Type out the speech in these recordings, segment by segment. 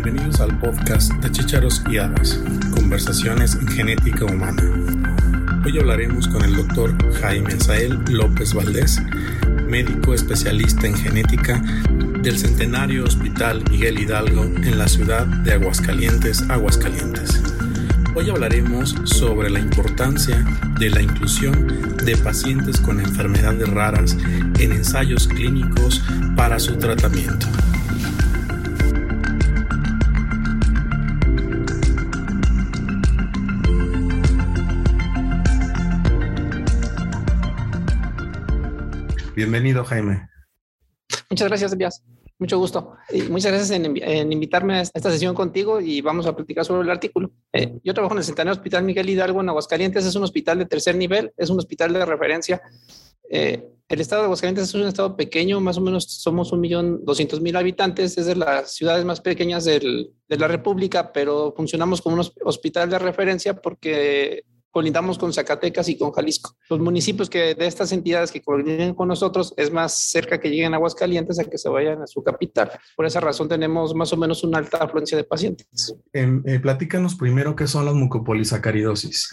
Bienvenidos al podcast de Chicharos y Habas, Conversaciones en Genética Humana. Hoy hablaremos con el doctor Jaime Azael López Valdés, médico especialista en genética del Centenario Hospital Miguel Hidalgo en la ciudad de Aguascalientes, Aguascalientes. Hoy hablaremos sobre la importancia de la inclusión de pacientes con enfermedades raras en ensayos clínicos para su tratamiento. Bienvenido, Jaime. Muchas gracias, Díaz. Mucho gusto. Y muchas gracias en, invitarme a esta sesión contigo y vamos a platicar sobre el artículo. Eh, yo trabajo en el Centenario Hospital Miguel Hidalgo en Aguascalientes. Es un hospital de tercer nivel, es un hospital de referencia. Eh, el estado de Aguascalientes es un estado pequeño, más o menos somos un millón doscientos mil habitantes, es de las ciudades más pequeñas de la República, pero funcionamos como un hospital de referencia porque colindamos con Zacatecas y con Jalisco. Los municipios que de estas entidades que colindan con nosotros es más cerca que lleguen a Aguascalientes a que se vayan a su capital. Por esa razón tenemos más o menos una alta afluencia de pacientes. Em, eh, platícanos primero qué son las mucopolisacaridosis.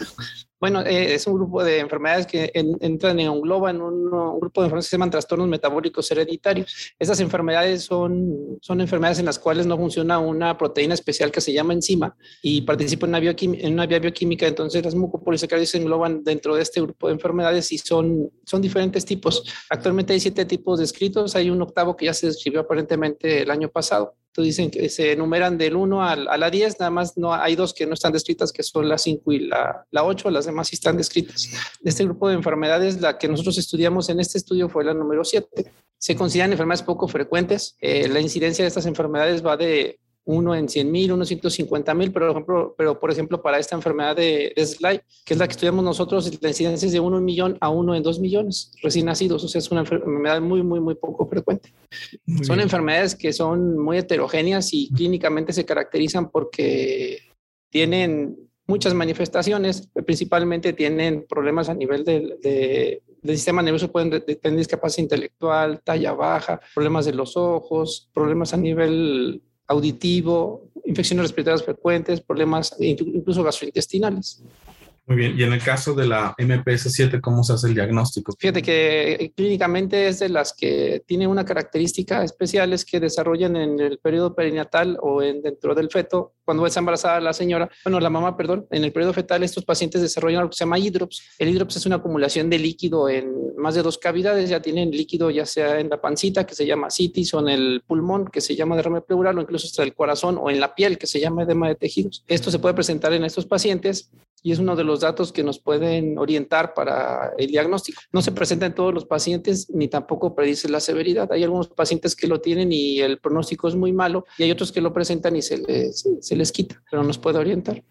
Bueno, eh, es un grupo de enfermedades que entran en un globo, en un, grupo de enfermedades que se llaman trastornos metabólicos hereditarios. Estas enfermedades son, son enfermedades en las cuales no funciona una proteína especial que se llama enzima y participa en una, en una vía bioquímica. Entonces, las mucopolisacáridos se engloban dentro de este grupo de enfermedades y son, son diferentes tipos. Actualmente hay siete tipos descritos. Hay un octavo que ya se describió aparentemente el año pasado dicen que se enumeran del 1 a, la 10, nada más no hay dos que no están descritas, que son la 5 y la, la 8, las demás sí están descritas. De este grupo de enfermedades, la que nosotros estudiamos en este estudio fue la número 7. Se consideran enfermedades poco frecuentes. Eh, la incidencia de estas enfermedades va de uno en 100 mil, uno en 150 mil, pero, por ejemplo, pero por ejemplo para esta enfermedad de, de que es la que estudiamos nosotros, la incidencia es de uno en millón a uno en dos millones recién nacidos, o sea, es una enfermedad muy, muy, muy poco frecuente. son enfermedades que son muy heterogéneas y clínicamente se caracterizan porque tienen muchas manifestaciones, principalmente tienen problemas a nivel del, del sistema nervioso, pueden tener discapacidad intelectual, talla baja, problemas de los ojos, problemas a nivel auditivo, infecciones respiratorias frecuentes, problemas incluso gastrointestinales. Muy bien, y en el caso de la MPS7, ¿cómo se hace el diagnóstico? Fíjate que eh, clínicamente es de las que tiene una característica especial, es que desarrollan en el periodo perinatal o en, dentro del feto, cuando es embarazada la señora, bueno, la mamá, perdón, en el periodo fetal estos pacientes desarrollan lo que se llama hidrops. El hidrops es una acumulación de líquido en más de dos cavidades, ya tienen líquido ya sea en la pancita, que se llama citis, o en el pulmón, que se llama derrame pleural, o incluso hasta el corazón, o en la piel, que se llama edema de tejidos. Esto se puede presentar en estos pacientes y es uno de los datos que nos pueden orientar para el diagnóstico. No se presenta en todos los pacientes ni tampoco predice la severidad. Hay algunos pacientes que lo tienen y el pronóstico es muy malo y hay otros que lo presentan y se les, se les quita, pero nos puede orientar.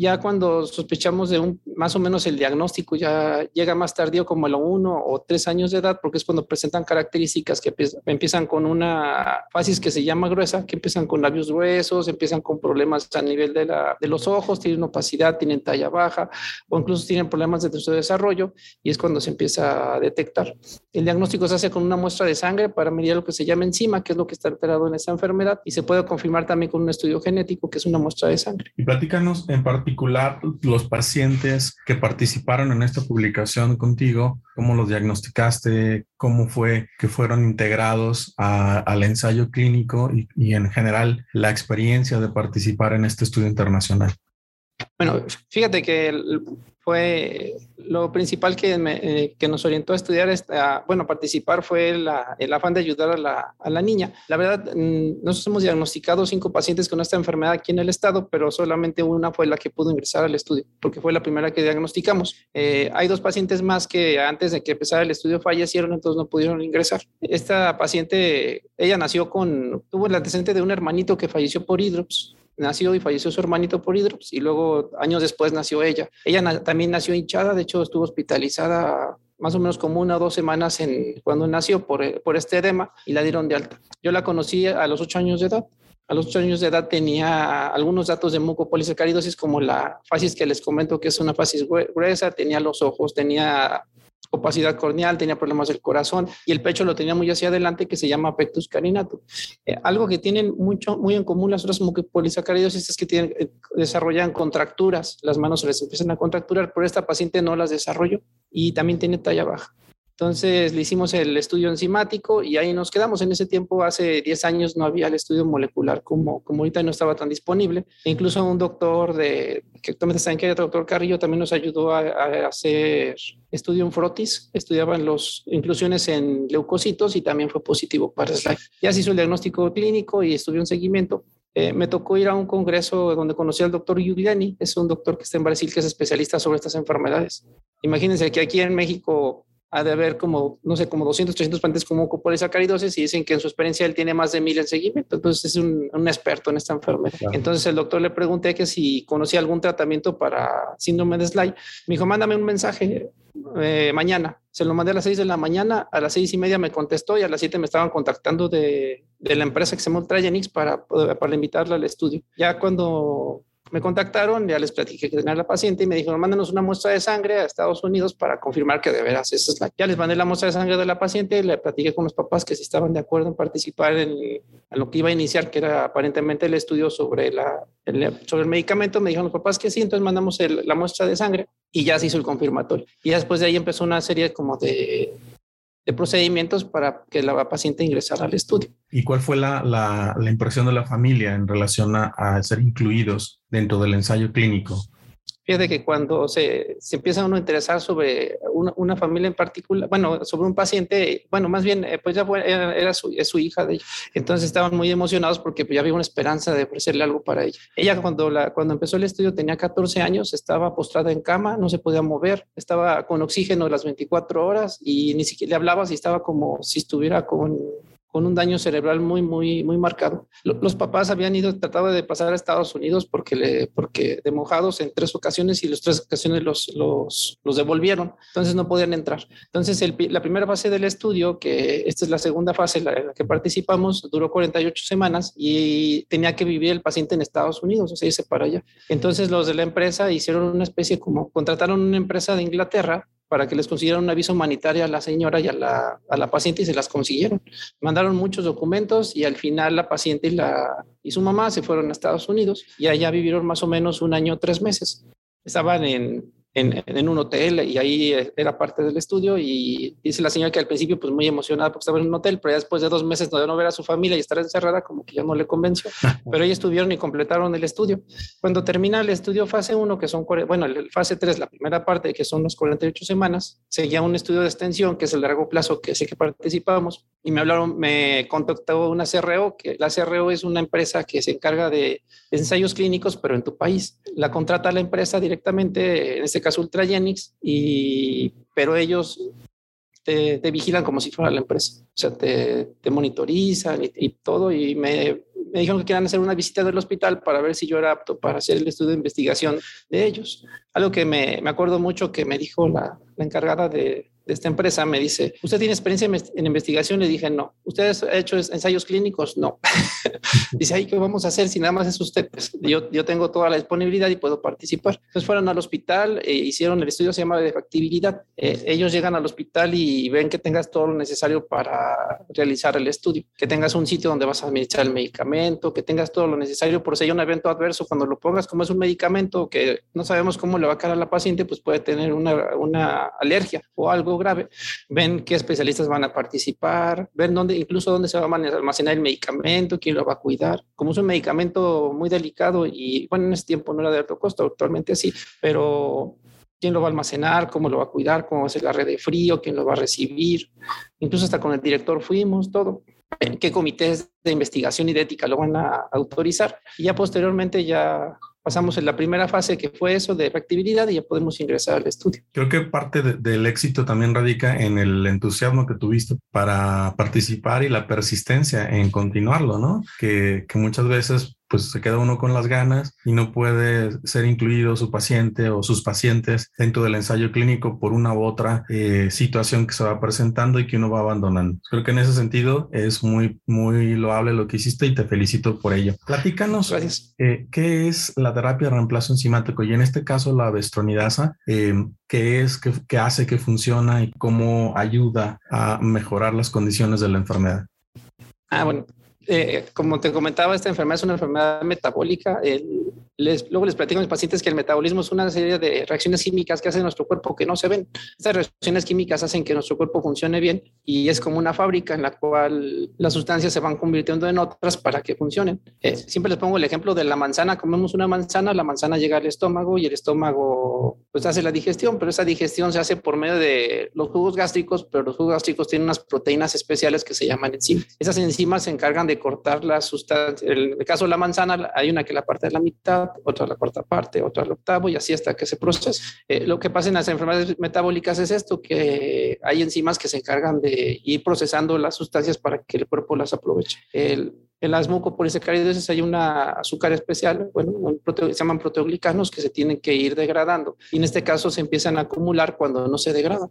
Ya cuando sospechamos de un, más o menos el diagnóstico, ya llega más tardío como a los uno o tres años de edad, porque es cuando presentan características que empiezan con una fasis que se llama gruesa, que empiezan con labios gruesos, empiezan con problemas a nivel de, la, de los ojos, tienen opacidad, tienen talla baja o incluso tienen problemas de su desarrollo y es cuando se empieza a detectar. El diagnóstico se hace con una muestra de sangre para medir lo que se llama enzima, que es lo que está alterado en esa enfermedad y se puede confirmar también con un estudio genético, que es una muestra de sangre. Y platícanos en parte particular los pacientes que participaron en esta publicación contigo, cómo los diagnosticaste, cómo fue que fueron integrados al ensayo clínico y, y en general la experiencia de participar en este estudio internacional. Bueno, fíjate que fue lo principal que, eh, que nos orientó a estudiar, esta, bueno, participar fue el afán de ayudar a la, a la, niña. La verdad, mm, nosotros hemos diagnosticado cinco pacientes con esta enfermedad aquí en el estado, pero solamente una fue la que pudo ingresar al estudio, porque fue la primera que diagnosticamos. Eh, hay dos pacientes más que antes de que empezara el estudio fallecieron, entonces no pudieron ingresar. Esta paciente, ella nació con, tuvo el antecedente de un hermanito que falleció por hidrops nació y falleció su hermanito por hidrops y luego años después nació ella. Ella también nació hinchada, de hecho estuvo hospitalizada más o menos como una o dos semanas en, cuando nació por, por este edema y la dieron de alta. Yo la conocí a los ocho años de edad. A los ocho años de edad polisacaridosis algunos datos de mucopolisacaridosis como la fasis que les comento que es una fasis gruesa, tenía los ojos, tenía opacidad corneal, tenía problemas del corazón y el pecho lo tenía muy hacia adelante que se llama pectus carinatum. Eh, algo que tienen mucho, muy en común las otras mucopolisacaridosis es que tienen, eh, desarrollan contracturas, las manos se les empiezan a contracturar, pero esta paciente no las desarrolló y también tiene talla baja. Entonces le hicimos el estudio enzimático y ahí nos quedamos. En ese tiempo, hace 10 años, no había el estudio molecular como, como ahorita no estaba tan disponible. E incluso un doctor de, que actualmente está en que el doctor Carrillo, también nos ayudó a, hacer estudio en frotis. Estudiaban las inclusiones en leucocitos y también fue positivo para SLIDE. Ya se hizo el diagnóstico clínico y estuvo un seguimiento. Eh, me tocó ir a un congreso donde conocí al doctor Giuliani, es un doctor que está en Brasil que es especialista sobre estas enfermedades. Imagínense que aquí en México ha de haber como, no sé, como 200, 300 pacientes como copolisacaridosis y dicen que en su experiencia él tiene más de mil en seguimiento. Entonces es un, un experto en esta enfermedad. Entonces el doctor le pregunté que si conocía algún tratamiento para síndrome de Sly. Me dijo, mándame un mensaje eh, mañana. Se lo mandé a las 6 de la mañana, a las seis y media me contestó y a las 7 me estaban contactando de, de la empresa que se llama Ultragenix para, para invitarla al estudio. Ya cuando me contactaron, ya les platiqué que tenía la paciente y me dijeron, mándanos una muestra de sangre a Estados Unidos para confirmar que de veras esa es la... Ya les mandé la muestra de sangre de la paciente le platiqué con los papás que si estaban de acuerdo en participar en, lo que iba a iniciar, que era aparentemente el estudio sobre, la, el, sobre el medicamento. Me dijeron los papás que sí, entonces mandamos la muestra de sangre y ya se hizo el confirmatorio. Y después de ahí empezó una serie como de de procedimientos para que la paciente ingresara al estudio. ¿Y cuál fue la, la, impresión de la familia en relación a, a, ser incluidos dentro del ensayo clínico? Fíjate que cuando se, se empieza uno a interesar sobre una, una, familia en particular, bueno, sobre un paciente, bueno, más bien, eh, pues ya fue, era, su, es su hija de ella. Entonces estaban muy emocionados porque pues, ya había una esperanza de ofrecerle algo para ella. Ella cuando, la, cuando empezó el estudio tenía 14 años, estaba postrada en cama, no se podía mover, estaba con oxígeno las 24 horas y ni siquiera le hablaba si estaba como si estuviera con con un daño cerebral muy, muy, muy marcado. Los papás habían ido, tratado de pasar a Estados Unidos porque, le, porque de mojados en tres ocasiones y las tres ocasiones los, los, los devolvieron, entonces no podían entrar. Entonces la primera fase del estudio, que esta es la segunda fase en la, que participamos, duró 48 semanas y tenía que vivir el paciente en Estados Unidos, o sea, irse para allá. Entonces los de la empresa hicieron una especie como, contrataron una empresa de Inglaterra para que les consiguieran un aviso humanitario a la señora y a la, a la, paciente y se las consiguieron. Mandaron muchos documentos y al final la paciente y, la, y su mamá se fueron a Estados Unidos y allá vivieron más o menos un año, tres meses. Estaban en, en, en, un hotel y ahí era parte del estudio y dice la señora que al principio pues muy emocionada porque estaba en un hotel, pero ya después de dos meses de no ver a su familia y estar encerrada como que ya no le convenció, pero ellos estuvieron y completaron el estudio. Cuando termina el estudio fase 1, que son, bueno, el fase 3, la primera parte, que son las 48 semanas, seguía un estudio de extensión, que es el largo plazo, que sé que participamos, y me hablaron, me contactó una CRO, que la CRO es una empresa que se encarga de ensayos clínicos, pero en tu país. La contrata la empresa directamente, en este caso Ultragenix, y, pero ellos te, vigilan como si fuera la empresa. O sea, te, te monitorizan y, todo. Y me, me, dijeron que querían hacer una visita del hospital para ver si yo era apto para hacer el estudio de investigación de ellos. Algo que me, me acuerdo mucho que me dijo la, la encargada de, de esta empresa me dice, ¿usted tiene experiencia en investigación? Le dije, no. ¿Ustedes ha hecho ensayos clínicos? No. dice, ¿ahí qué vamos a hacer si nada más es usted? Pues yo, yo tengo toda la disponibilidad y puedo participar. Entonces fueron al hospital, e hicieron el estudio, se llama de factibilidad. Eh, ellos llegan al hospital y ven que tengas todo lo necesario para realizar el estudio, que tengas un sitio donde vas a administrar el medicamento, que tengas todo lo necesario por si hay un evento adverso, cuando lo pongas, como es un medicamento que no sabemos cómo le va a caer a la paciente, pues puede tener una, una alergia o algo grave, ven qué especialistas van a participar, ven dónde, incluso dónde se va a almacenar el medicamento, quién lo va a cuidar. Como es un medicamento muy delicado y bueno, en ese tiempo no era de alto costo, actualmente sí, pero quién lo va a almacenar, cómo lo va a cuidar, cómo va a ser la red de frío, quién lo va a recibir. Incluso hasta con el director fuimos, todo. qué comités de investigación y de ética lo van a autorizar. Y ya posteriormente ya pasamos en la primera fase que fue eso de factibilidad y ya podemos ingresar al estudio. Creo que parte de, del éxito también radica en el entusiasmo que tuviste para participar y la persistencia en continuarlo, ¿no? Que muchas veces pues se queda uno con las ganas y no puede ser incluido su paciente o sus pacientes dentro del ensayo clínico por una u otra eh, situación que se va presentando y que uno va abandonando. Creo que en ese sentido es muy, muy loable lo que hiciste y te felicito por ello. Platícanos, eh, ¿qué es la terapia de reemplazo enzimático? Y en este caso la bestronidasa, eh, ¿qué es, qué, qué hace, qué funciona y cómo ayuda a mejorar las condiciones de la enfermedad? Ah, bueno, eh, como te comentaba, esta enfermedad es una enfermedad metabólica. Luego les platico a mis pacientes que el metabolismo es una serie de reacciones químicas que hace nuestro cuerpo que no se ven. Estas reacciones químicas hacen que nuestro cuerpo funcione bien y es como una fábrica en la cual las sustancias se van convirtiendo en otras para que funcionen. Eh, siempre les pongo el ejemplo de la manzana. Comemos una manzana, la manzana llega al estómago y el estómago pues hace la digestión, pero esa digestión se hace por medio de los jugos gástricos, pero los jugos gástricos tienen unas proteínas especiales que se llaman enzimas. Esas enzimas se encargan de cortar la sustancia. En el caso de la manzana, hay una que la parte de la mitad, otra la cuarta parte, otra al octavo y así hasta que se procese. Eh, lo que pasa en las enfermedades metabólicas es esto, que hay enzimas que se encargan de ir procesando las sustancias para que el cuerpo las aproveche. El, en las mucopolisacáridos hay una azúcar especial, bueno, se llaman proteoglicanos que se tienen que ir degradando. Y en este caso se empiezan a acumular cuando no se degradan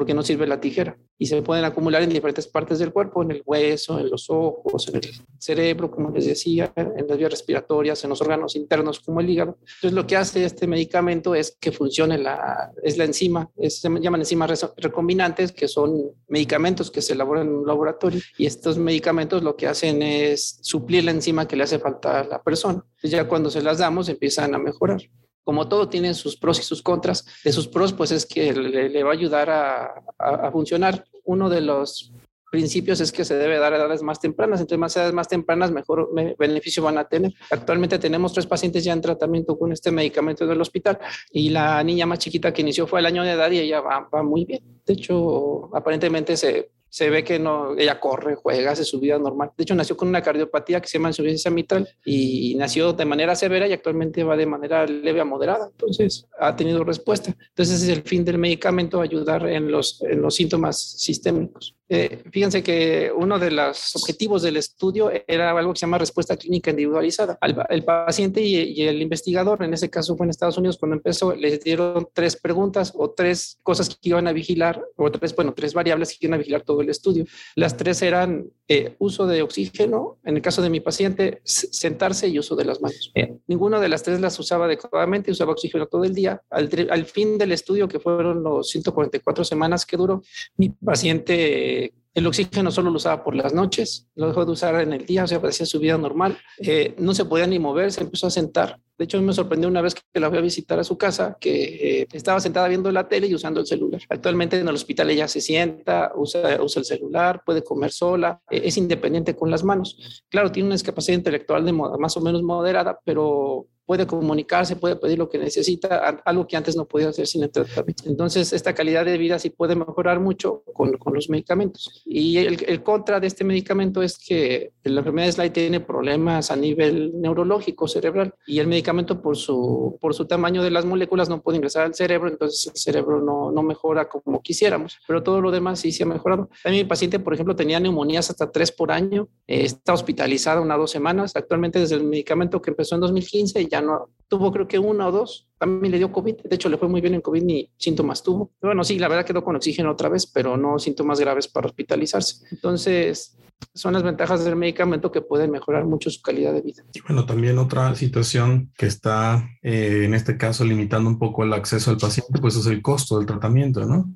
porque no sirve la tijera y se pueden acumular en diferentes partes del cuerpo, en el hueso, en los ojos, en el cerebro, como les decía, en las vías respiratorias, en los órganos internos como el hígado. Entonces lo que hace este medicamento es que funcione la, es la enzima, se llaman enzimas recombinantes, que son medicamentos que se elaboran en un laboratorio y estos medicamentos lo que hacen es suplir la enzima que le hace falta a la persona. Entonces ya cuando se las damos empiezan a mejorar como todo tiene sus pros y sus contras. De sus pros, pues es que le, va a ayudar a, funcionar. Uno de los principios es que se debe dar a edades más tempranas. Entre más edades más tempranas, mejor beneficio van a tener. Actualmente tenemos tres pacientes ya en tratamiento con este medicamento del hospital y la niña más chiquita que inició fue el año de edad y ella va, va muy bien. De hecho, aparentemente se se ve que no, ella corre, juega, hace su vida normal. De hecho, nació con una cardiopatía que se llama insuficiencia mitral y nació de manera severa y actualmente va de manera leve a moderada. Entonces, ha tenido respuesta. Entonces, es el fin del medicamento, ayudar en los, en los síntomas sistémicos. Eh, fíjense que uno de los objetivos del estudio era algo que se llama respuesta clínica individualizada. el paciente y, el investigador, en ese caso fue en Estados Unidos cuando empezó, les dieron tres preguntas o tres cosas que iban a vigilar, o tres, bueno, tres variables que iban a vigilar todo el estudio. Las tres eran eh, uso de oxígeno, en el caso de mi paciente, sentarse y uso de las manos. Eh, ninguno de las tres las usaba adecuadamente, usaba oxígeno todo el día. Al, al fin del estudio, que fueron los 144 semanas que duró, mi paciente el oxígeno solo lo usaba por las noches, lo dejó de usar en el día, o sea, hacía su vida normal. Eh, no se podía ni mover, se empezó a sentar. De hecho, me sorprendió una vez que la fui a visitar a su casa, que eh, estaba sentada viendo la tele y usando el celular. Actualmente en el hospital ella se sienta, usa, usa el celular, puede comer sola, eh, es independiente con las manos. Claro, tiene una discapacidad intelectual de más o menos moderada, pero puede comunicarse, puede pedir lo que necesita, algo que antes no podía hacer sin el tratamiento. Entonces, esta calidad de vida sí puede mejorar mucho con, con los medicamentos. Y el, el, contra de este medicamento es que la enfermedad de Sly tiene problemas a nivel neurológico, cerebral, y el medicamento por su, por su tamaño de las moléculas no puede ingresar al cerebro, entonces el cerebro no, no mejora como quisiéramos, pero todo lo demás sí se ha mejorado. También mi paciente, por ejemplo, tenía neumonías hasta tres por año, eh, está hospitalizada una o dos semanas, actualmente desde el medicamento que empezó en 2015 ya no tuvo creo que una o dos. También le dio COVID. De hecho, le fue muy bien en COVID ni síntomas tuvo. Bueno, sí, la verdad quedó con oxígeno otra vez, pero no síntomas graves para hospitalizarse. Entonces, son las ventajas del medicamento que pueden mejorar mucho su calidad de vida. Y bueno, también otra situación que está eh, en este caso limitando un poco el acceso al paciente, pues es el costo del tratamiento, ¿no?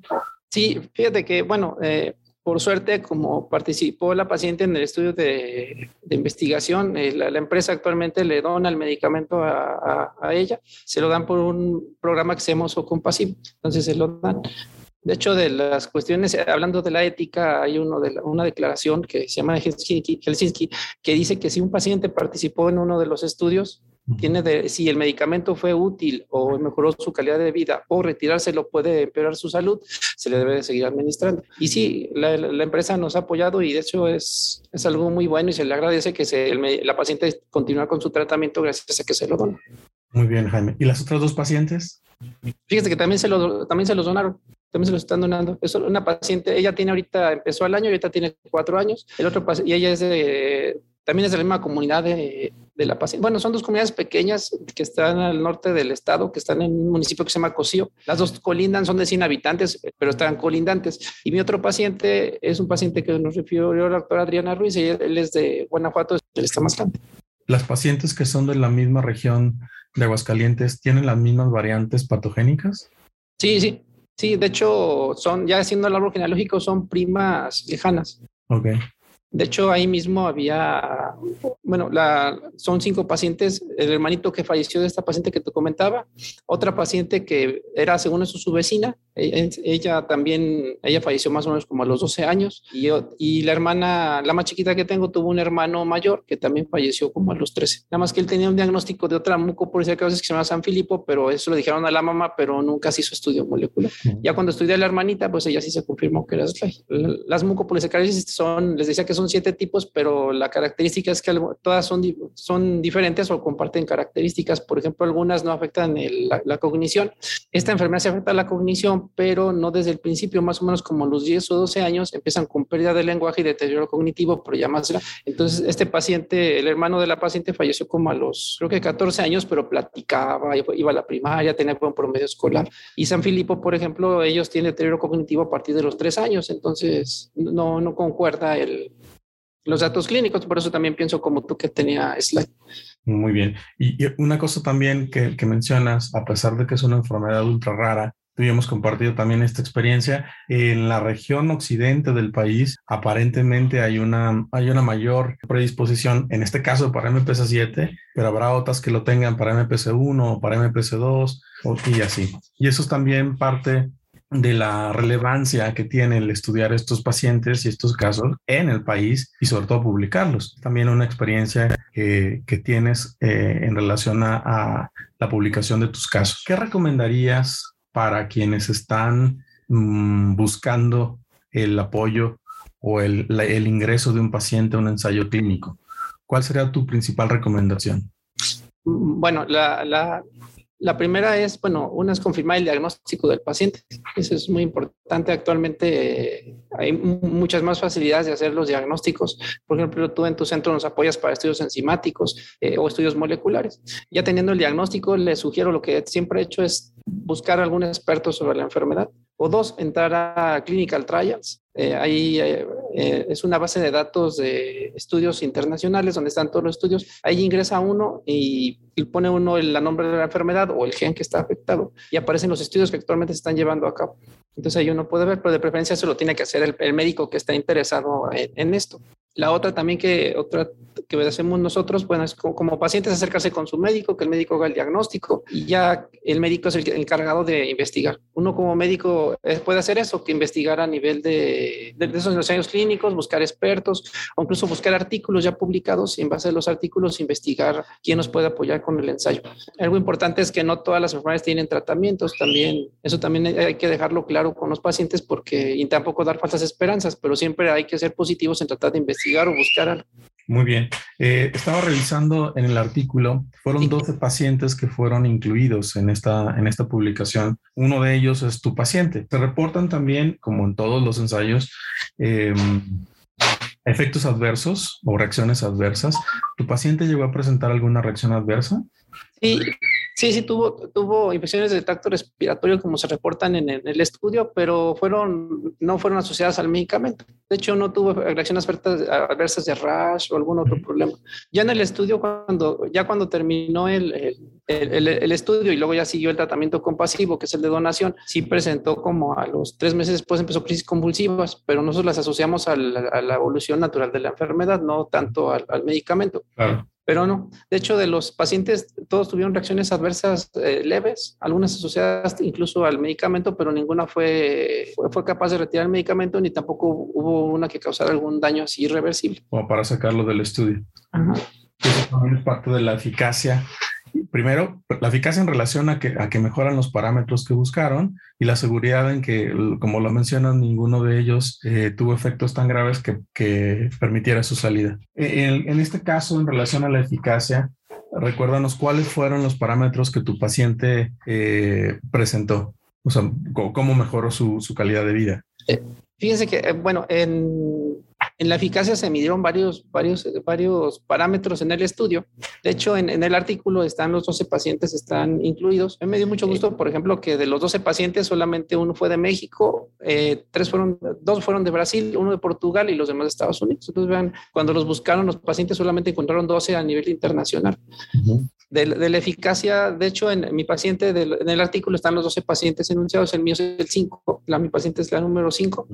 Sí, fíjate que, bueno, eh, por suerte, como participó la paciente en el estudio de, investigación, eh, la, empresa actualmente le dona el medicamento a, ella, se lo dan por un programa que se llama Compasivo, entonces se lo dan. De hecho, de las cuestiones, hablando de la ética, hay uno de una declaración que se llama Helsinki, Helsinki, que dice que si un paciente participó en uno de los estudios, tiene de, si el medicamento fue útil o mejoró su calidad de vida o retirárselo puede empeorar su salud, se le debe de seguir administrando. Y sí, la, la empresa nos ha apoyado y de hecho es, es algo muy bueno y se le agradece que se, el, la paciente continúe con su tratamiento gracias a que se lo dona. Muy bien, Jaime. ¿Y las otras dos pacientes? Fíjese que también se, lo, también se los donaron también se lo están donando. Es una paciente, ella tiene ahorita, empezó al año ahorita tiene cuatro años. El otro y ella es de también es de la misma comunidad de, de la paciente. Bueno, son dos comunidades pequeñas que están al norte del estado, que están en un municipio que se llama Cocío. Las dos colindan, son de 100 habitantes, pero están colindantes. Y mi otro paciente es un paciente que nos refirió la doctora Adriana Ruiz, y él es de Guanajuato, él está más grande. ¿Las pacientes que son de la misma región de Aguascalientes tienen las mismas variantes patogénicas? Sí, sí. Sí, de hecho, son, ya siendo el árbol genealógico, son primas lejanas. Ok. De hecho, ahí mismo había, bueno, la, son cinco pacientes, el hermanito que falleció de esta paciente que te comentaba, otra paciente que era, según eso, su vecina, e, ella, también, ella falleció más o menos como a los 12 años, y, y la hermana, la más chiquita que tengo, tuvo un hermano mayor que también falleció como a los 13. Nada más que él tenía un diagnóstico de otra mucopolisaccarosis que se llama San Filipo, pero eso lo dijeron a la mamá, pero nunca se hizo estudio molecular. Ya cuando estudié a la hermanita, pues ella sí se confirmó que era. Las mucopolisaccarosis son, les decía que son siete tipos, pero la característica es que todas son, son diferentes o comparten características. Por ejemplo, algunas no afectan la, cognición. Esta enfermedad se afecta a la cognición, pero no desde el principio, más o menos como los 10 o 12 años, empiezan con pérdida de lenguaje y deterioro cognitivo, ya más. Entonces, este paciente, el hermano de la paciente falleció como a los, creo que 14 años, pero platicaba, iba a la primaria, tenía buen promedio escolar. Y San Filipo, por ejemplo, ellos tienen deterioro cognitivo a partir de los 3 años, entonces no, no concuerda el, los datos clínicos, por eso también pienso como tú que tenía slide. Muy bien. Y, una cosa también que, mencionas, a pesar de que es una enfermedad ultra rara, tuvimos compartido también esta experiencia, en la región occidente del país aparentemente hay una, hay una mayor predisposición, en este caso para MPC7, pero habrá otras que lo tengan para MPC1 o para MPC2 y así. Y eso es también parte de la relevancia que tiene el estudiar estos pacientes y estos casos en el país y sobre todo publicarlos. También una experiencia que, tienes eh, en relación a, la publicación de tus casos. ¿Qué recomendarías para quienes están mm, buscando el apoyo o el, el ingreso de un paciente a un ensayo clínico? ¿Cuál sería tu principal recomendación? Bueno, la, la, la primera es, bueno, una es confirmar el diagnóstico del paciente. Eso es muy importante. Actualmente eh, hay muchas más facilidades de hacer los diagnósticos. Por ejemplo, tú en tu centro nos apoyas para estudios enzimáticos eh, o estudios moleculares. Ya teniendo el diagnóstico, le sugiero lo que siempre he hecho es buscar algún experto sobre la enfermedad. O dos, entrar a clinical trials. Eh, ahí es una base de datos de estudios internacionales donde están todos los estudios. Ahí ingresa uno y pone uno el nombre de la enfermedad o el gen que está afectado y aparecen los estudios que actualmente se están llevando a cabo. Entonces ahí uno puede ver, pero de preferencia se lo tiene que hacer el, médico que está interesado en, esto. La otra también que, otra que hacemos nosotros, bueno, es como, pacientes acercarse con su médico, que el médico haga el diagnóstico y ya el médico es el encargado de investigar. Uno como médico eh, puede hacer eso, que investigar a nivel de, de, esos ensayos clínicos, buscar expertos o incluso buscar artículos ya publicados y en base a los artículos investigar quién nos puede apoyar con el ensayo. Algo importante es que no todas las enfermedades tienen tratamientos, también eso también hay que dejarlo claro con los pacientes porque y tampoco dar falsas esperanzas, pero siempre hay que ser positivos en tratar de investigar o buscar algo. Muy bien. Eh, estaba revisando en el artículo, fueron 12 pacientes que fueron incluidos en esta, en esta publicación. Uno de ellos es tu paciente. Se reportan también, como en todos los ensayos, em, efectos adversos o reacciones adversas. ¿Tu paciente llegó a presentar alguna reacción adversa? Sí, Sí, sí, tuvo, tuvo infecciones de tracto respiratorio como se reportan en, el estudio, pero fueron, no fueron asociadas al medicamento. De hecho, no tuvo reacciones adversas de rash o algún otro problema. Ya en el estudio, cuando, ya cuando terminó el, el, el, estudio y luego ya siguió el tratamiento compasivo, que es el de donación, sí presentó como a los tres meses después empezó crisis convulsivas, pero nosotros las asociamos a la, evolución natural de la enfermedad, no tanto al, al medicamento. Claro pero no. De hecho, de los pacientes, todos tuvieron reacciones adversas eh, leves, algunas asociadas incluso al medicamento, pero ninguna fue, fue, capaz de retirar el medicamento ni tampoco hubo una que causara algún daño así irreversible. Como para sacarlo del estudio. Ajá. Eso también es parte de la eficacia primero, la eficacia en relación a que, mejoran los parámetros que buscaron y la seguridad en que, como lo mencionan, ninguno de ellos eh, tuvo efectos tan graves que, permitiera su salida. En, en, este caso, en relación a la eficacia, recuérdanos cuáles fueron los parámetros que tu paciente eh, presentó, o sea, cómo mejoró su, su calidad de vida. Eh, fíjense que, bueno, en En la eficacia se midieron varios, varios, varios parámetros en el estudio. De hecho, en, el artículo están los 12 pacientes, están incluidos. me dio mucho gusto, por ejemplo, que de los 12 pacientes solamente uno fue de México, eh, tres fueron, dos fueron de Brasil, uno de Portugal y los demás de Estados Unidos. Entonces, vean, cuando los buscaron los pacientes solamente encontraron 12 a nivel internacional. de, la eficacia, de hecho, en, mi paciente, en el artículo están los 12 pacientes enunciados, el mío es el 5, la, mi paciente es la número 5.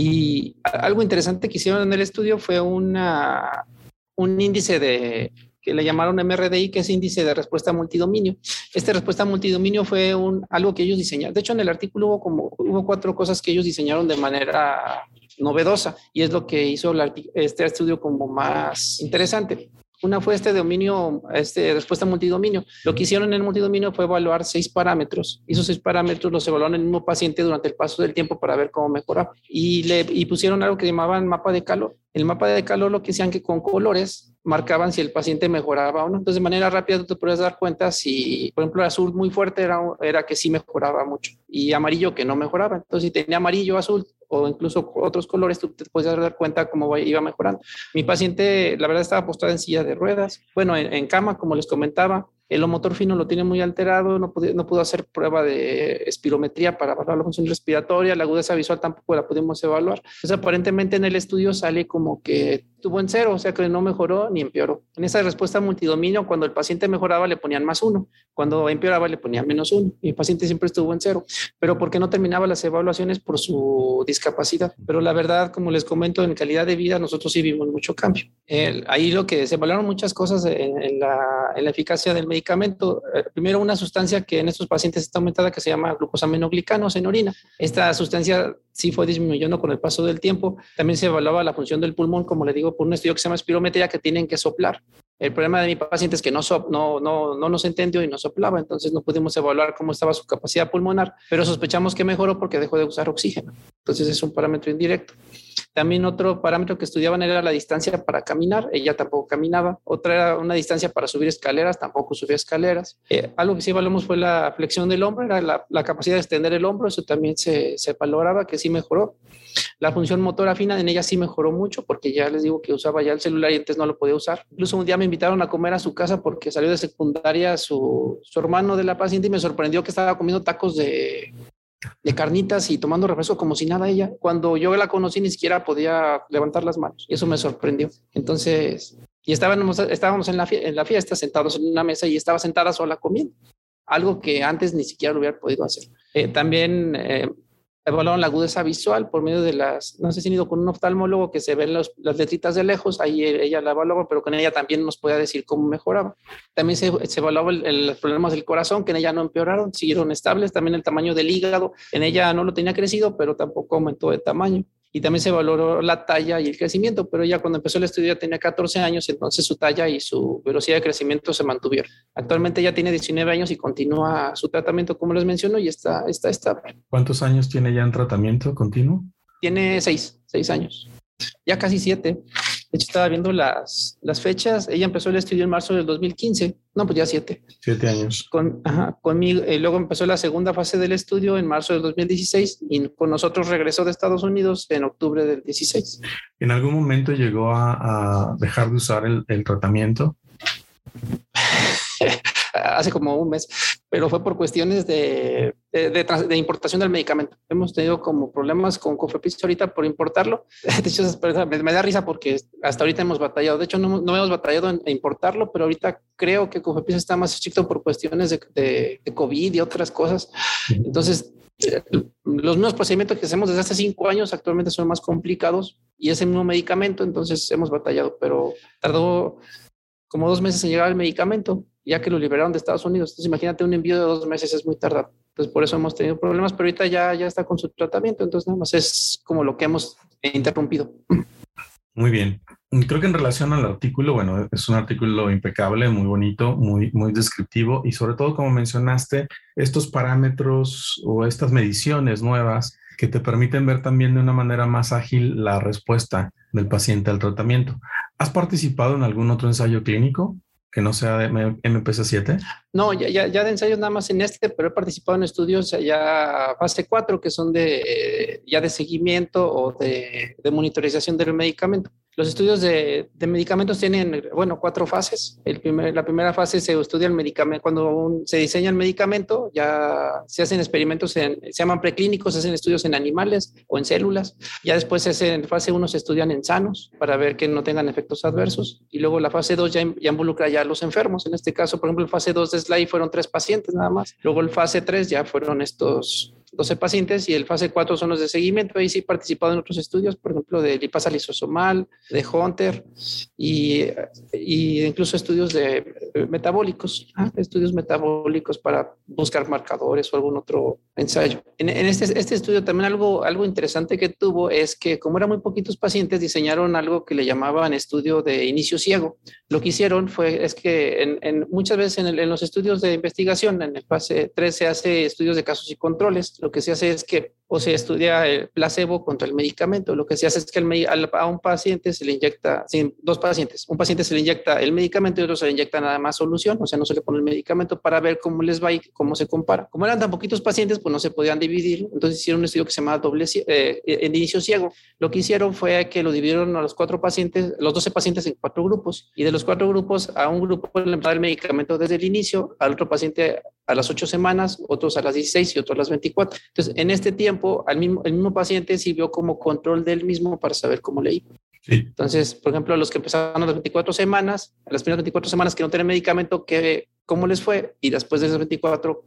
Y algo interesante que hicieron en el estudio fue una, un índice de que le llamaron MRDI, que es índice de respuesta multidominio. Esta respuesta multidominio fue un, algo que ellos diseñaron. De hecho, en el artículo hubo como hubo cuatro cosas que ellos diseñaron de manera novedosa y es lo que hizo este estudio como más interesante. Una fue este dominio, este respuesta multidominio. Lo que hicieron en el multidominio fue evaluar seis parámetros. Y esos seis parámetros los evaluaron en el mismo paciente durante el paso del tiempo para ver cómo mejoraba. Y le y pusieron algo que llamaban mapa de calor. El mapa de calor lo que hacían que con colores marcaban si el paciente mejoraba o no. Entonces, de manera rápida tú te puedes dar cuenta si, por ejemplo, el azul muy fuerte era, era que sí mejoraba mucho y amarillo que no mejoraba. Entonces, si tenía amarillo, azul, o incluso otros colores, tú te puedes dar cuenta cómo iba mejorando. Mi paciente, la verdad, estaba postrada en silla de ruedas, bueno, en, cama, como les comentaba. El motor fino lo tiene muy alterado, no, no pudo hacer prueba de espirometría para evaluar la función respiratoria, la agudeza visual tampoco la pudimos evaluar. Entonces, aparentemente en el estudio sale como que estuvo en cero, o sea que no mejoró ni empeoró. En esa respuesta multidominio, cuando el paciente mejoraba le ponían más uno, cuando empeoraba le ponían menos uno. Mi paciente siempre estuvo en cero, pero porque no terminaba las evaluaciones por su discapacidad. Pero la verdad, como les comento, en calidad de vida nosotros sí vimos mucho cambio. ahí lo que se evaluaron muchas cosas en, la, en la, eficacia del medicamento. Eh, primero, una sustancia que en estos pacientes está aumentada que se llama glucosaminoglicanos en orina. Esta sustancia sí fue disminuyendo con el paso del tiempo. También se evaluaba la función del pulmón, como le digo, por un estudio que se llama espirometría, que tienen que soplar. El problema de mi paciente es que no, no, no, no nos entendió y no soplaba, entonces no pudimos evaluar cómo estaba su capacidad pulmonar, pero sospechamos que mejoró porque dejó de usar oxígeno. Entonces es un parámetro indirecto. También otro parámetro que estudiaban era la distancia para caminar. Ella tampoco caminaba. Otra era una distancia para subir escaleras. Tampoco subía escaleras. Eh, algo que sí evaluamos fue la flexión del hombro, era la, la capacidad de extender el hombro. Eso también se, se, valoraba que sí mejoró. La función motora fina en ella sí mejoró mucho porque ya les digo que usaba ya el celular y antes no lo podía usar. Incluso un día me invitaron a comer a su casa porque salió de secundaria su, su hermano de la paciente y me sorprendió que estaba comiendo tacos de, de carnitas y tomando refresco como si nada ella. Cuando yo la conocí ni siquiera podía levantar las manos y eso me sorprendió. Entonces, y estábamos, estábamos en, la, fiesta sentados en una mesa y estaba sentada sola comiendo, algo que antes ni siquiera lo hubiera podido hacer. Eh, también eh, evaluaron la agudeza visual por medio de las, no sé si han ido con un oftalmólogo que se ven las letritas de lejos, ahí ella la evaluaba, pero con ella también nos podía decir cómo mejoraba. También se, se evaluaba los problemas del corazón, que en ella no empeoraron, siguieron estables, también el tamaño del hígado, en ella no lo tenía crecido, pero tampoco aumentó de tamaño y también se valoró la talla y el crecimiento, pero ya cuando empezó el estudio ya tenía 14 años, entonces su talla y su velocidad de crecimiento se mantuvieron. Actualmente ya tiene 19 años y continúa su tratamiento, como les menciono, y está, está estable. ¿Cuántos años tiene ya en tratamiento continuo? Tiene 6, 6 años, ya casi 7. De hecho, estaba viendo las, las fechas. Ella empezó el estudio en marzo del 2015. No, pues ya siete. Siete años. Con, ajá, conmigo. Eh, luego empezó la segunda fase del estudio en marzo del 2016 y con nosotros regresó de Estados Unidos en octubre del 16. ¿En algún momento llegó a, a dejar de usar el, el tratamiento? hace como un mes, pero fue por cuestiones de, de, importación del medicamento. Hemos tenido como problemas con Cofepris ahorita por importarlo. De hecho, me, da risa porque hasta ahorita hemos batallado. De hecho, no, no hemos batallado en, importarlo, pero ahorita creo que Cofepris está más estricto por cuestiones de, COVID y otras cosas. Entonces, eh, los mismos procedimientos que hacemos desde hace cinco años actualmente son más complicados y es el mismo medicamento, entonces hemos batallado, pero tardó como dos meses en llegar el medicamento ya que lo liberaron de Estados Unidos. Entonces, imagínate un envío de dos meses es muy tardado. Entonces, por eso hemos tenido problemas, pero ahorita ya, ya está con su tratamiento. Entonces, nada más es como lo que hemos interrumpido. Muy bien. Creo que en relación al artículo, bueno, es un artículo impecable, muy bonito, muy, muy descriptivo y sobre todo, como mencionaste, estos parámetros o estas mediciones nuevas que te permiten ver también de una manera más ágil la respuesta del paciente al tratamiento. ¿Has participado en algún otro ensayo clínico? Que no sea de MPC7? No, ya, ya, ya, de ensayos nada más en este, pero he participado en estudios ya fase 4 que son de ya de seguimiento o de, de monitorización del medicamento. Los estudios de, medicamentos tienen, bueno, cuatro fases. El primer, la primera fase se estudia el medicamento. Cuando se diseña el medicamento, ya se hacen experimentos, en, se llaman preclínicos, se hacen estudios en animales o en células. Ya después se hace, en fase 1 se estudian en sanos para ver que no tengan efectos adversos. Y luego la fase 2 ya, ya involucra ya a los enfermos. En este caso, por ejemplo, el fase 2 de SLAI fueron tres pacientes nada más. Luego el fase 3 ya fueron estos 12 pacientes y el fase 4 son los de seguimiento. Ahí sí he participado en otros estudios, por ejemplo, de lipasa lisosomal, de Hunter y, y incluso estudios de metabólicos, ¿ah? estudios metabólicos para buscar marcadores o algún otro ensayo. En, este, este estudio también algo, algo interesante que tuvo es que como eran muy poquitos pacientes, diseñaron algo que le llamaban estudio de inicio ciego. Lo que hicieron fue, es que en, muchas veces en, en los estudios de investigación, en el fase 3 se hace estudios de casos y controles lo que se hace es que o se estudia el placebo contra el medicamento. Lo que se hace es que a un paciente se le inyecta, sí, dos pacientes, un paciente se le inyecta el medicamento y otro se le inyecta nada más solución, o sea, no se le pone el medicamento para ver cómo les va y cómo se compara. Como eran tan poquitos pacientes, pues no se podían dividir, entonces hicieron un estudio que se llama doble, eh, en inicio ciego. Lo que hicieron fue que lo dividieron a los cuatro pacientes, los 12 pacientes en cuatro grupos, y de los cuatro grupos, a un grupo le dar el medicamento desde el inicio, al otro paciente a las ocho semanas, otros a las 16 y otros a las 24. Entonces, en este tiempo, al mismo, el mismo paciente sirvió como control del mismo para saber cómo le iba. Entonces, por ejemplo, los que empezaron las 24 semanas, las primeras 24 semanas que no tienen medicamento, ¿qué, ¿cómo les fue? Y después de esas 24,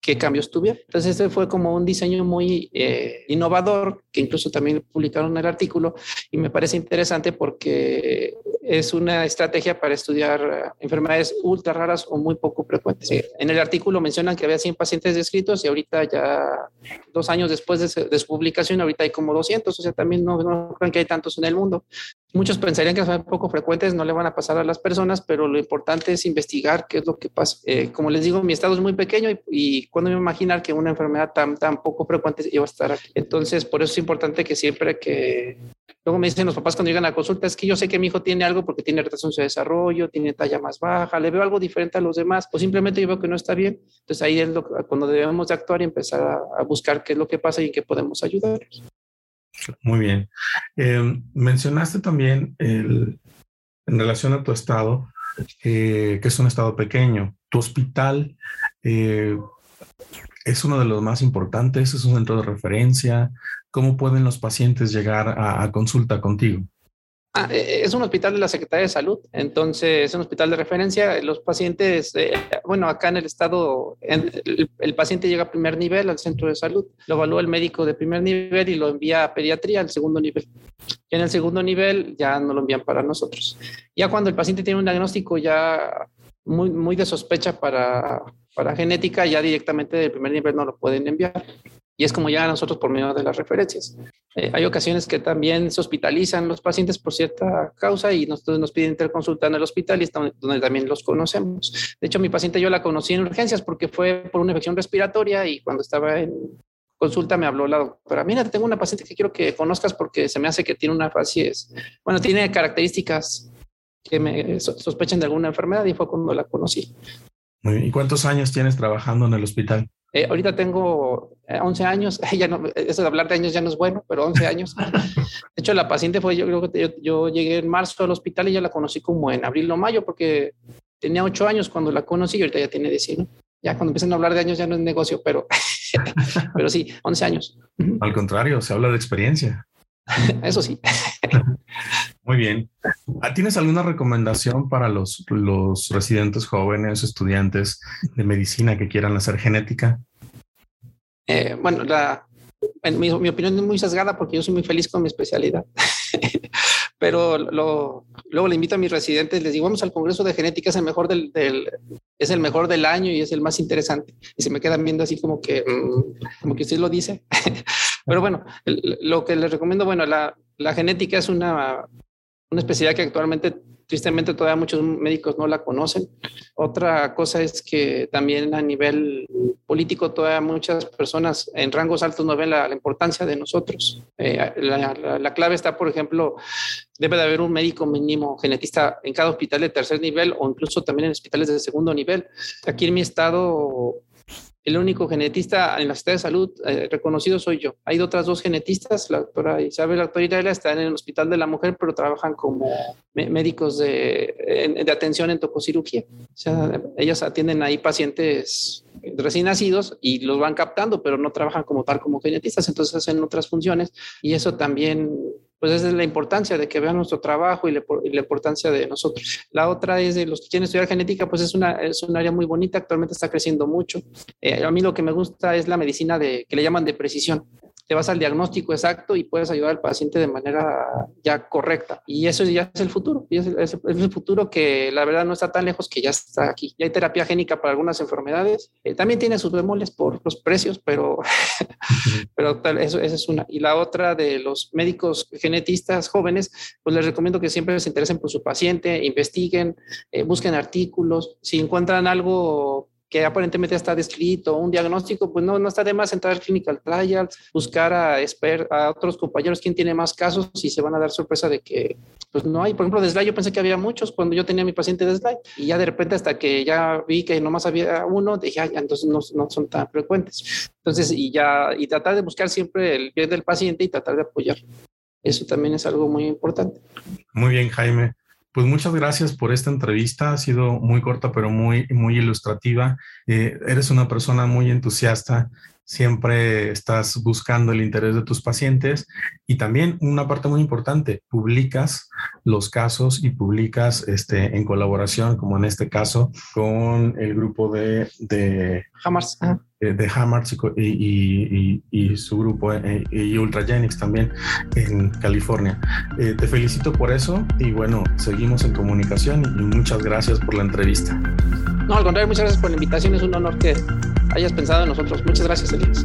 qué cambios tuvieron. Entonces, este fue como un diseño muy eh, innovador, que incluso también publicaron el artículo, y me parece interesante porque es una estrategia para estudiar eh, enfermedades ultra raras o muy poco frecuentes. En el artículo mencionan que había 100 pacientes descritos y ahorita ya dos años después de su, publicación, ahorita hay como 200, o sea, también no, no creen que hay tantos en el mundo. Muchos pensarían que son poco frecuentes, no le van a pasar a las personas, pero lo importante es investigar qué es lo que pasa. Eh, como les digo, mi estado es muy pequeño y, y cuando me imaginar que una enfermedad tan, tan poco frecuente iba a estar aquí. Entonces, por eso es importante que siempre que... Luego me dicen los papás cuando llegan a consulta, es que yo sé que mi hijo tiene algo porque tiene retraso en su desarrollo, tiene talla más baja, le veo algo diferente a los demás, o simplemente yo veo que no está bien. Entonces ahí es lo, cuando debemos de actuar y empezar a, a buscar qué es lo que pasa y en qué podemos ayudar. Muy bien. Eh, mencionaste también el, en relación a tu estado, eh, que es un estado pequeño. Tu hospital eh, es uno de los más importantes, es un centro de referencia. ¿Cómo pueden los pacientes llegar a consulta contigo? Ah, eh, es un hospital de la Secretaría de Salud, entonces es un hospital de referencia. Los pacientes, eh, bueno, acá en el estado, el, paciente llega a primer nivel al centro de salud, lo evalúa el médico de primer nivel y lo envía a pediatría al segundo nivel. En el segundo nivel ya no lo envían para nosotros. Ya cuando el paciente tiene un diagnóstico ya muy, muy de sospecha para, para genética, ya directamente del primer nivel no lo pueden enviar y es como llegan a nosotros por medio de las referencias. Eh, hay ocasiones que también se hospitalizan los pacientes por cierta causa y nosotros nos piden interconsulta en el hospital y es donde, también los conocemos. De hecho, mi paciente yo la conocí en urgencias porque fue por una infección respiratoria y cuando estaba en consulta me habló la doctora, mira, tengo una paciente que quiero que conozcas porque se me hace que tiene una facies, bueno, tiene características que me sospechan de alguna enfermedad y fue cuando la conocí. ¿Y cuántos años tienes trabajando en el hospital? Eh, ahorita tengo 11 eh, años, ya no, eso de hablar de años ya no es bueno, pero 11 años. De hecho, la paciente fue, yo creo que yo, llegué en marzo al hospital y ya la conocí como en abril o mayo, porque tenía 8 años cuando la conocí y ahorita ya tiene 19. Ya cuando empiezan a hablar de años ya no es negocio, pero, pero sí, 11 años. Al contrario, se habla de experiencia. Eso sí. Muy bien. Ah, ¿Tienes alguna recomendación para los, los residentes jóvenes, estudiantes de medicina que quieran hacer genética? Eh, bueno, la, en mi, opinión es muy sesgada porque yo soy muy feliz con mi especialidad. Pero lo, luego le invito a mis residentes, les digo, vamos al Congreso de Genética, es el mejor del, es el mejor del año y es el más interesante. Y se me quedan viendo así como que, mm, como que usted lo dice. Pero bueno, lo que les recomiendo, bueno, la, la genética es una, una especialidad que actualmente tristemente todavía muchos médicos no la conocen. Otra cosa es que también a nivel político todavía muchas personas en rangos altos no ven la, importancia de nosotros. Eh, la, clave está, por ejemplo, debe de haber un médico mínimo genetista en cada hospital de tercer nivel o incluso también en hospitales de segundo nivel. Aquí en mi estado el único genetista en la Secretaría de Salud eh, reconocido soy yo. Hay otras dos genetistas, la doctora Isabel la doctora Irela, están en el Hospital de la Mujer, pero trabajan como médicos de, de atención en tococirugía. O sea, ellas atienden ahí pacientes recién nacidos y los van captando, pero no trabajan como tal como genetistas, entonces hacen otras funciones y eso también pues esa es la importancia de que vean nuestro trabajo y la, importancia de nosotros. La otra es de los que quieren estudiar genética, pues es, una, es un área muy bonita, actualmente está creciendo mucho. Eh, a mí lo que me gusta es la medicina de, que le llaman de precisión te vas al diagnóstico exacto y puedes ayudar al paciente de manera ya correcta. Y eso ya es el futuro, y es, el, futuro que la verdad no está tan lejos que ya está aquí. Ya hay terapia génica para algunas enfermedades. Eh, también tiene sus bemoles por los precios, pero, pero tal, eso, esa es una. Y la otra de los médicos genetistas jóvenes, pues les recomiendo que siempre se interesen por su paciente, investiguen, eh, busquen artículos. Si encuentran algo que aparentemente está descrito, un diagnóstico, pues no, no está de más entrar al clinical trial, buscar a, a otros compañeros quién tiene más casos y se van a dar sorpresa de que pues no hay. Por ejemplo, de yo pensé que había muchos cuando yo tenía mi paciente de slide y ya de repente hasta que ya vi que nomás había uno, dije, ya, entonces no, no, son tan frecuentes. Entonces, y ya, y tratar de buscar siempre el bien del paciente y tratar de apoyar. Eso también es algo muy importante. Muy bien, Jaime. Pues muchas gracias por esta entrevista. Ha sido muy corta, pero muy, muy ilustrativa. Eh, eres una persona muy entusiasta. Siempre estás buscando el interés de tus pacientes y también una parte muy importante, publicas los casos y publicas este, en colaboración, como en este caso, con el grupo de, de Hammers, eh, de Hammers y, y, su grupo eh, y Ultragenics también en California. Eh, te felicito por eso y bueno, seguimos en comunicación y muchas gracias por la entrevista. No, al contrario, muchas gracias por la invitación. Es un honor que hayas pensado en nosotros. Muchas gracias, Elías.